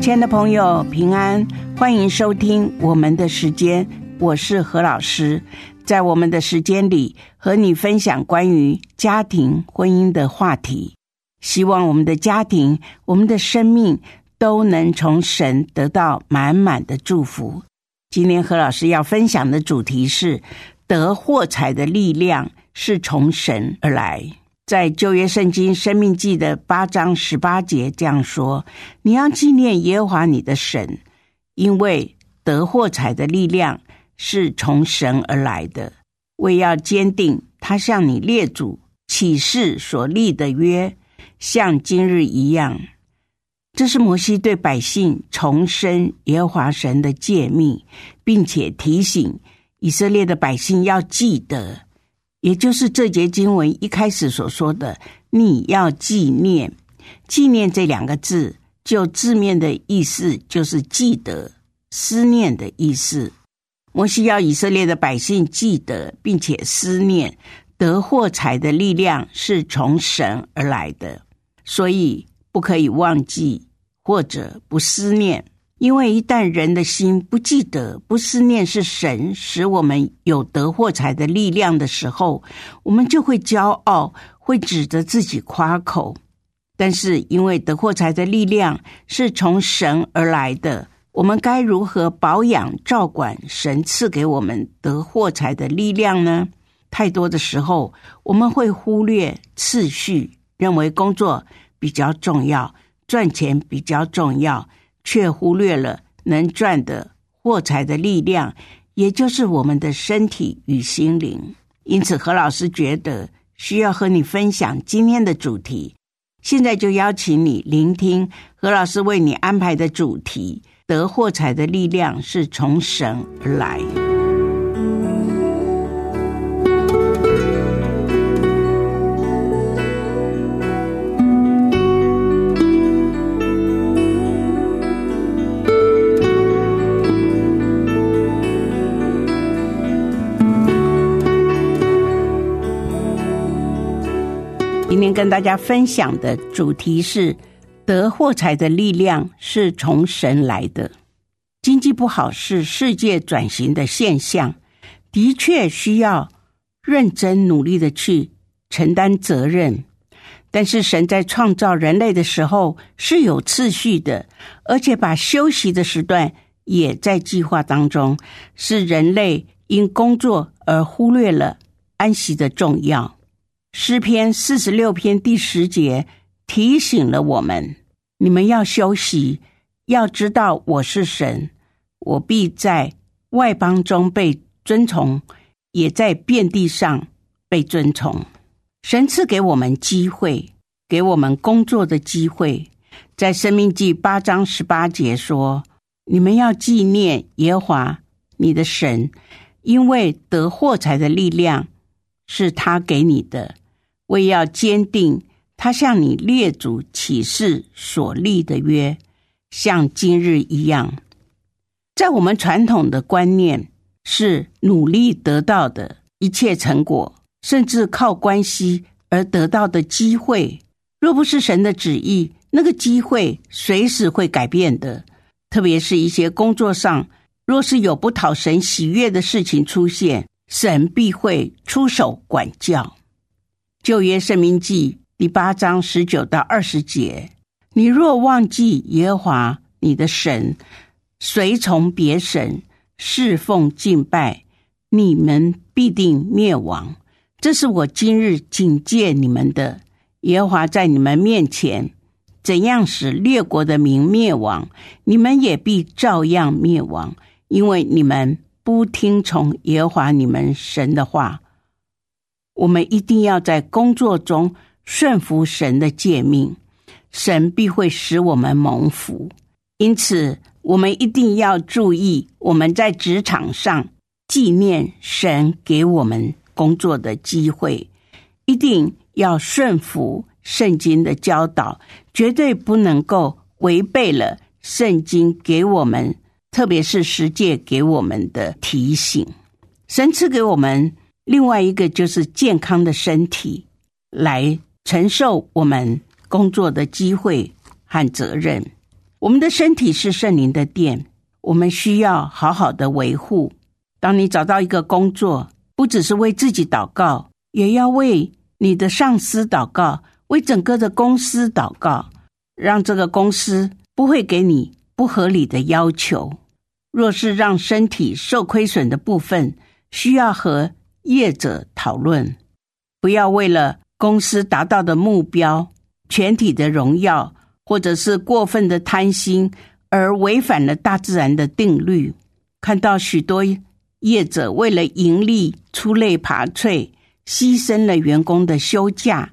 亲爱的朋友，平安，欢迎收听我们的时间，我是何老师。在我们的时间里，和你分享关于家庭、婚姻的话题。希望我们的家庭、我们的生命都能从神得到满满的祝福。今天何老师要分享的主题是得获财的力量是从神而来。在旧约圣经生命记的八章十八节这样说：“你要纪念耶和华你的神，因为得获财的力量。”是从神而来的，为要坚定他向你列祖启示所立的约，像今日一样。这是摩西对百姓重申耶和华神的诫命，并且提醒以色列的百姓要记得，也就是这节经文一开始所说的“你要纪念”。纪念这两个字，就字面的意思就是记得、思念的意思。摩西要以色列的百姓记得，并且思念得获财的力量是从神而来的，所以不可以忘记或者不思念。因为一旦人的心不记得、不思念是神使我们有得获财的力量的时候，我们就会骄傲，会指着自己夸口。但是因为得获财的力量是从神而来的。我们该如何保养、照管神赐给我们得获财的力量呢？太多的时候，我们会忽略次序，认为工作比较重要，赚钱比较重要，却忽略了能赚的获财的力量，也就是我们的身体与心灵。因此，何老师觉得需要和你分享今天的主题。现在就邀请你聆听何老师为你安排的主题。得获财的力量是从神而来。跟大家分享的主题是。得获财的力量是从神来的。经济不好是世界转型的现象，的确需要认真努力的去承担责任。但是神在创造人类的时候是有次序的，而且把休息的时段也在计划当中。是人类因工作而忽略了安息的重要。诗篇四十六篇第十节提醒了我们。你们要休息，要知道我是神，我必在外邦中被尊崇，也在遍地上被尊崇。神赐给我们机会，给我们工作的机会。在《生命记》八章十八节说：“你们要纪念耶华你的神，因为得获财的力量是他给你的，为要坚定。”他向你列祖起誓所立的约，像今日一样，在我们传统的观念是努力得到的一切成果，甚至靠关系而得到的机会。若不是神的旨意，那个机会随时会改变的。特别是一些工作上，若是有不讨神喜悦的事情出现，神必会出手管教。旧约圣明记。第八章十九到二十节，你若忘记耶和华你的神，随从别神侍奉敬拜，你们必定灭亡。这是我今日警戒你们的。耶和华在你们面前怎样使列国的民灭亡，你们也必照样灭亡，因为你们不听从耶和华你们神的话。我们一定要在工作中。顺服神的诫命，神必会使我们蒙福。因此，我们一定要注意，我们在职场上纪念神给我们工作的机会，一定要顺服圣经的教导，绝对不能够违背了圣经给我们，特别是十诫给我们的提醒。神赐给我们另外一个就是健康的身体，来承受我们工作的机会和责任。我们的身体是圣灵的殿，我们需要好好的维护。当你找到一个工作，不只是为自己祷告，也要为你的上司祷告，为整个的公司祷告，让这个公司不会给你不合理的要求。若是让身体受亏损的部分，需要和业者讨论，不要为了公司达到的目标、全体的荣耀。或者是过分的贪心而违反了大自然的定律。看到许多业者为了盈利出类拔萃，牺牲了员工的休假，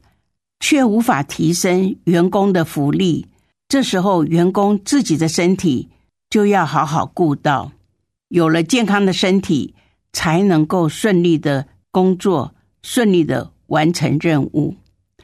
却无法提升员工的福利。这时候，员工自己的身体就要好好顾到，有了健康的身体，才能够顺利的工作，顺利的完成任务。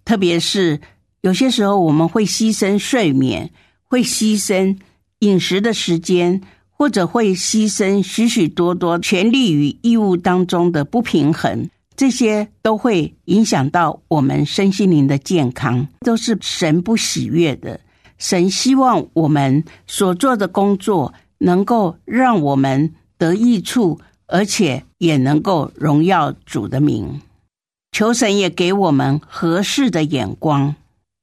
特别是。有些时候，我们会牺牲睡眠，会牺牲饮食的时间，或者会牺牲许许多多权利与义务当中的不平衡，这些都会影响到我们身心灵的健康，都是神不喜悦的。神希望我们所做的工作能够让我们得益处，而且也能够荣耀主的名。求神也给我们合适的眼光。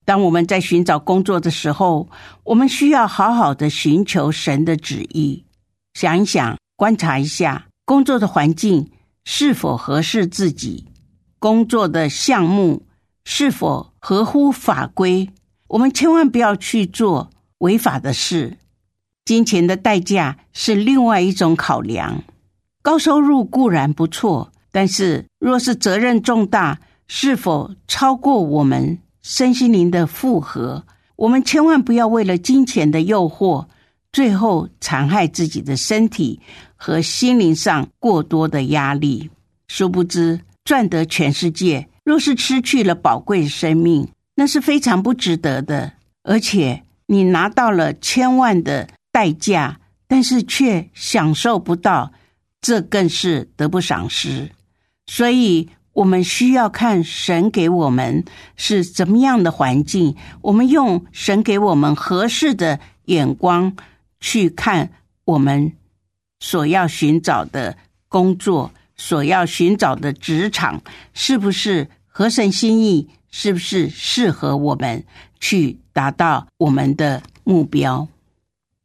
当我们在寻找工作的时候，我们需要好好的寻求神的旨意，想一想，观察一下工作的环境是否合适自己，工作的项目是否合乎法规。我们千万不要去做违法的事。金钱的代价是另外一种考量。高收入固然不错，但是若是责任重大，是否超过我们？身心灵的负荷，我们千万不要为了金钱的诱惑，最后残害自己的身体和心灵上过多的压力。殊不知，赚得全世界，若是失去了宝贵生命，那是非常不值得的。而且，你拿到了千万的代价，但是却享受不到，这更是得不偿失。所以。我们需要看神给我们是怎么样的环境，我们用神给我们合适的眼光去看我们所要寻找的工作，所要寻找的职场是不是合神心意，是不是适合我们去达到我们的目标。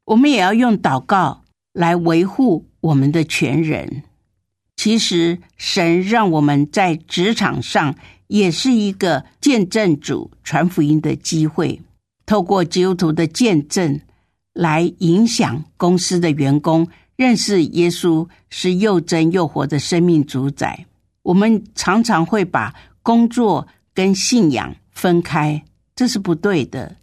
我们也要用祷告来维护我们的全人。其实，神让我们在职场上也是一个见证主、传福音的机会。透过基督徒的见证，来影响公司的员工认识耶稣是又真又活的生命主宰。我们常常会把工作跟信仰分开，这是不对的。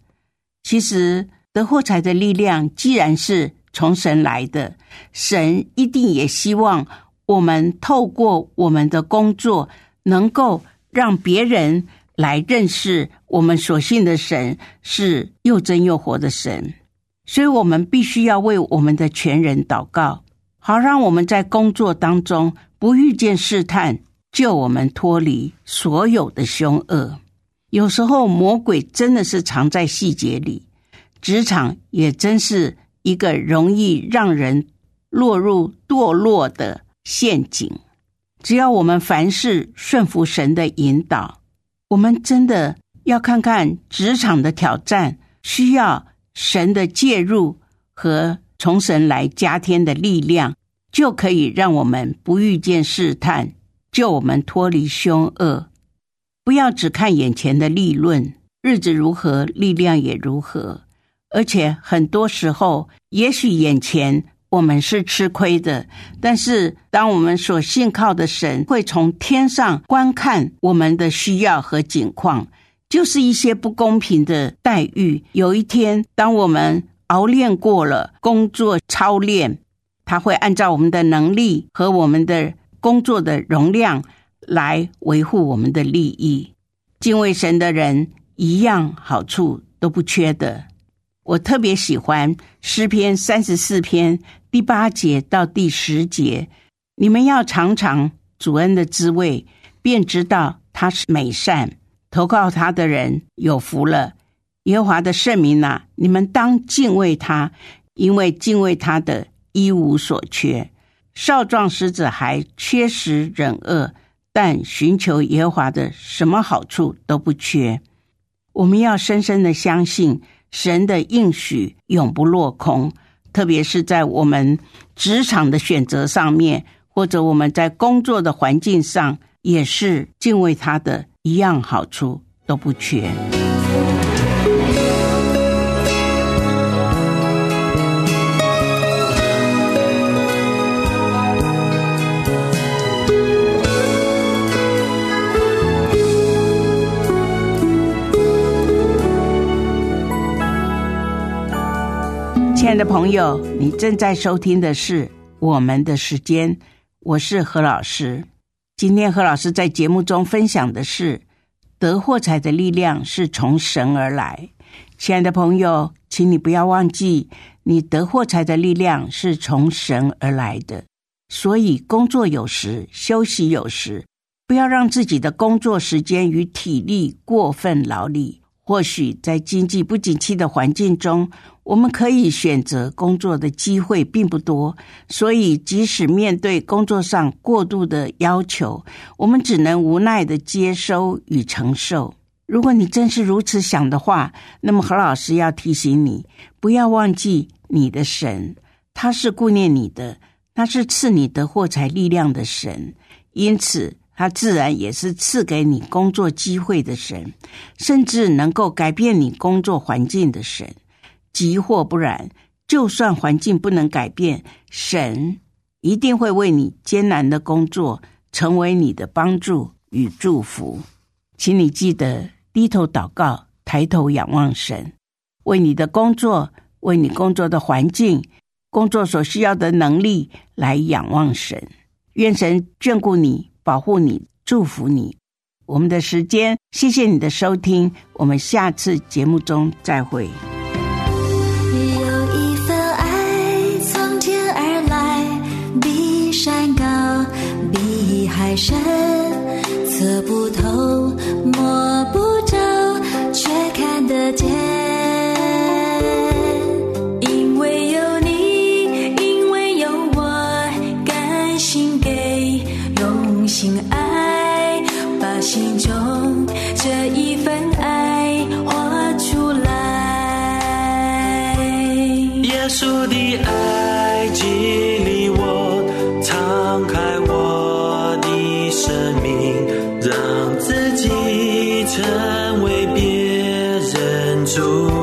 其实，得获财的力量既然是从神来的，神一定也希望。我们透过我们的工作，能够让别人来认识我们所信的神是又真又活的神，所以我们必须要为我们的全人祷告，好让我们在工作当中不遇见试探，救我们脱离所有的凶恶。有时候魔鬼真的是藏在细节里，职场也真是一个容易让人落入堕落的。陷阱，只要我们凡事顺服神的引导，我们真的要看看职场的挑战，需要神的介入和从神来加添的力量，就可以让我们不遇见试探，救我们脱离凶恶。不要只看眼前的利润，日子如何，力量也如何。而且很多时候，也许眼前。我们是吃亏的，但是当我们所信靠的神会从天上观看我们的需要和境况，就是一些不公平的待遇。有一天，当我们熬练过了，工作操练，他会按照我们的能力和我们的工作的容量来维护我们的利益。敬畏神的人，一样好处都不缺的。我特别喜欢诗篇三十四篇第八节到第十节，你们要尝尝主恩的滋味，便知道他是美善。投靠他的人有福了。耶和华的圣名呐，你们当敬畏他，因为敬畏他的一无所缺。少壮狮子还缺食忍饿，但寻求耶和华的，什么好处都不缺。我们要深深的相信神的应许永不落空，特别是在我们职场的选择上面，或者我们在工作的环境上，也是敬畏他的一样好处都不缺。亲爱的朋友，你正在收听的是《我们的时间》，我是何老师。今天何老师在节目中分享的是得货财的力量是从神而来。亲爱的朋友，请你不要忘记，你得货财的力量是从神而来的。所以，工作有时，休息有时，不要让自己的工作时间与体力过分劳力。或许在经济不景气的环境中，我们可以选择工作的机会并不多，所以即使面对工作上过度的要求，我们只能无奈的接收与承受。如果你真是如此想的话，那么何老师要提醒你，不要忘记你的神，他是顾念你的，他是赐你得获财力量的神，因此。他自然也是赐给你工作机会的神，甚至能够改变你工作环境的神。即或不然，就算环境不能改变，神一定会为你艰难的工作成为你的帮助与祝福。请你记得低头祷告，抬头仰望神，为你的工作，为你工作的环境、工作所需要的能力来仰望神。愿神眷顾你。保护你，祝福你。我们的时间，谢谢你的收听，我们下次节目中再会。有一份爱从天而来，比山高，比海深，测不透，摸不着，却看得见。成为别人祝。